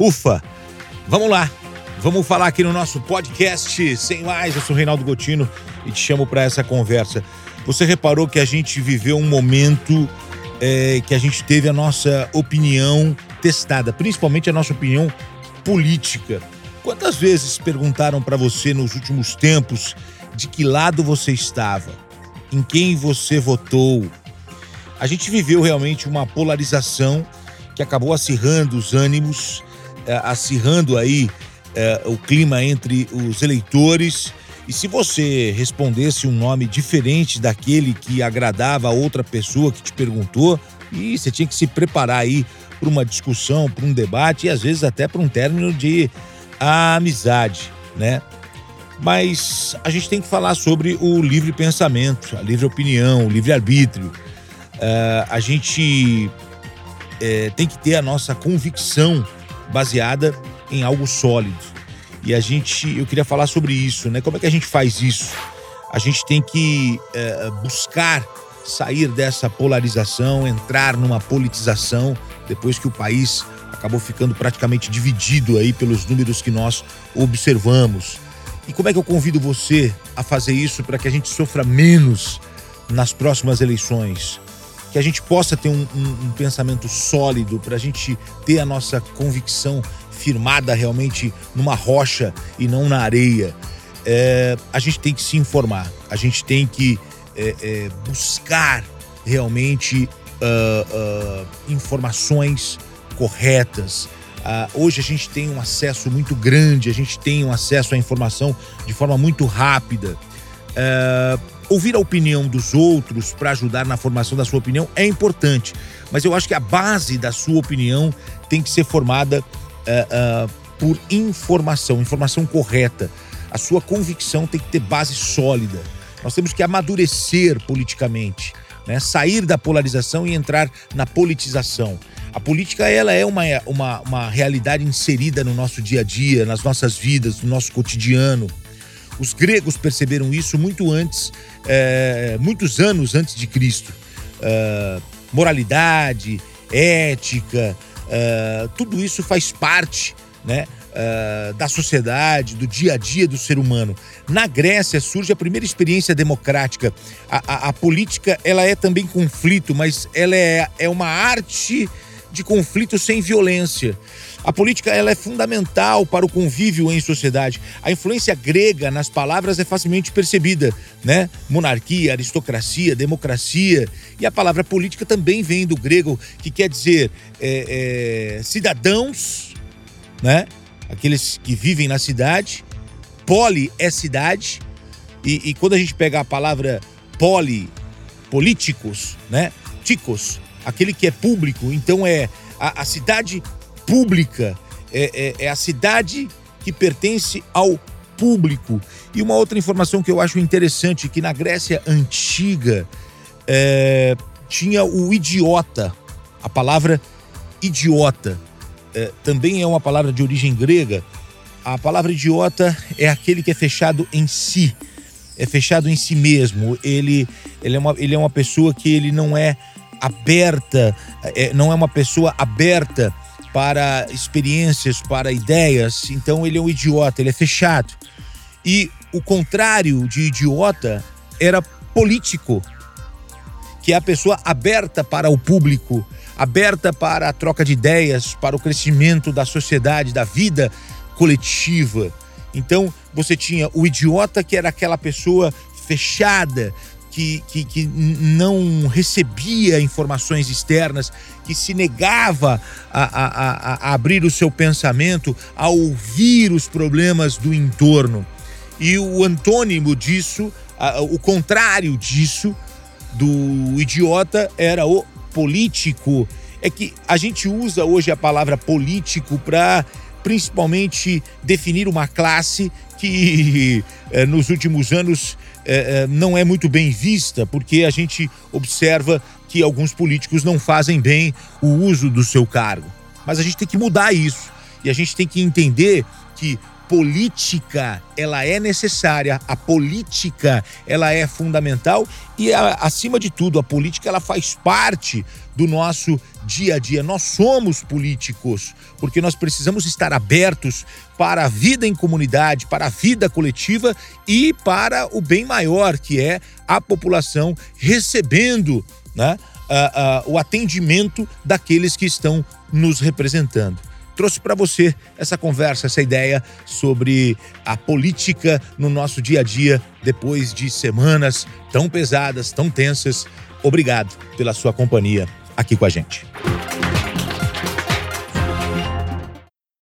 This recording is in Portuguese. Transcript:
Ufa! Vamos lá! Vamos falar aqui no nosso podcast. Sem mais, eu sou Reinaldo Gotino e te chamo para essa conversa. Você reparou que a gente viveu um momento é, que a gente teve a nossa opinião testada, principalmente a nossa opinião política. Quantas vezes perguntaram para você nos últimos tempos de que lado você estava? Em quem você votou? A gente viveu realmente uma polarização que acabou acirrando os ânimos, acirrando aí é, o clima entre os eleitores. E se você respondesse um nome diferente daquele que agradava a outra pessoa que te perguntou, e você tinha que se preparar aí para uma discussão, para um debate e às vezes até para um término de amizade, né? Mas a gente tem que falar sobre o livre pensamento, a livre opinião, o livre arbítrio. Uh, a gente tem que ter a nossa convicção baseada em algo sólido. E a gente, eu queria falar sobre isso, né? Como é que a gente faz isso? A gente tem que é, buscar sair dessa polarização, entrar numa politização, depois que o país acabou ficando praticamente dividido aí pelos números que nós observamos. E como é que eu convido você a fazer isso para que a gente sofra menos nas próximas eleições? Que a gente possa ter um, um, um pensamento sólido, para a gente ter a nossa convicção firmada realmente numa rocha e não na areia. É, a gente tem que se informar, a gente tem que é, é, buscar realmente uh, uh, informações corretas. Uh, hoje a gente tem um acesso muito grande, a gente tem um acesso à informação de forma muito rápida. Ouvir a opinião dos outros para ajudar na formação da sua opinião é importante, mas eu acho que a base da sua opinião tem que ser formada uh, uh, por informação, informação correta. A sua convicção tem que ter base sólida. Nós temos que amadurecer politicamente, né? sair da polarização e entrar na politização. A política ela é uma, uma, uma realidade inserida no nosso dia a dia, nas nossas vidas, no nosso cotidiano. Os gregos perceberam isso muito antes, é, muitos anos antes de Cristo. Uh, moralidade, ética, Uh, tudo isso faz parte né, uh, da sociedade, do dia a dia do ser humano. Na Grécia surge a primeira experiência democrática. A, a, a política ela é também conflito, mas ela é, é uma arte de conflito sem violência. A política ela é fundamental para o convívio em sociedade. A influência grega nas palavras é facilmente percebida, né? Monarquia, aristocracia, democracia. E a palavra política também vem do grego, que quer dizer é, é, cidadãos, né? Aqueles que vivem na cidade. Poli é cidade. E, e quando a gente pega a palavra poli, políticos, né? Ticos, aquele que é público, então é a, a cidade pública, é, é, é a cidade que pertence ao público. E uma outra informação que eu acho interessante, que na Grécia Antiga é, tinha o idiota, a palavra idiota. É, também é uma palavra de origem grega. A palavra idiota é aquele que é fechado em si, é fechado em si mesmo. Ele, ele, é, uma, ele é uma pessoa que ele não é aberta, é, não é uma pessoa aberta para experiências, para ideias. Então ele é um idiota, ele é fechado. E o contrário de idiota era político, que é a pessoa aberta para o público, aberta para a troca de ideias, para o crescimento da sociedade, da vida coletiva. Então você tinha o idiota, que era aquela pessoa fechada, que, que, que não recebia informações externas, que se negava a, a, a, abrir o seu pensamento, a ouvir os problemas do entorno. E o antônimo disso, o contrário disso, do idiota, era o político. É que a gente usa hoje a palavra político para principalmente definir uma classe que eh, nos últimos anos é, é, não é muito bem vista, porque a gente observa que alguns políticos não fazem bem o uso do seu cargo. Mas a gente tem que mudar isso. E a gente tem que entender que política ela é necessária, a política ela é fundamental e acima de tudo a política ela faz parte do nosso dia a dia. Nós somos políticos porque nós precisamos estar abertos para a vida em comunidade, para a vida coletiva e para o bem maior que é a população recebendo, né, o atendimento daqueles que estão nos representando trouxe para você essa conversa, essa ideia sobre a política no nosso dia a dia depois de semanas tão pesadas, tão tensas. Obrigado pela sua companhia aqui com a gente.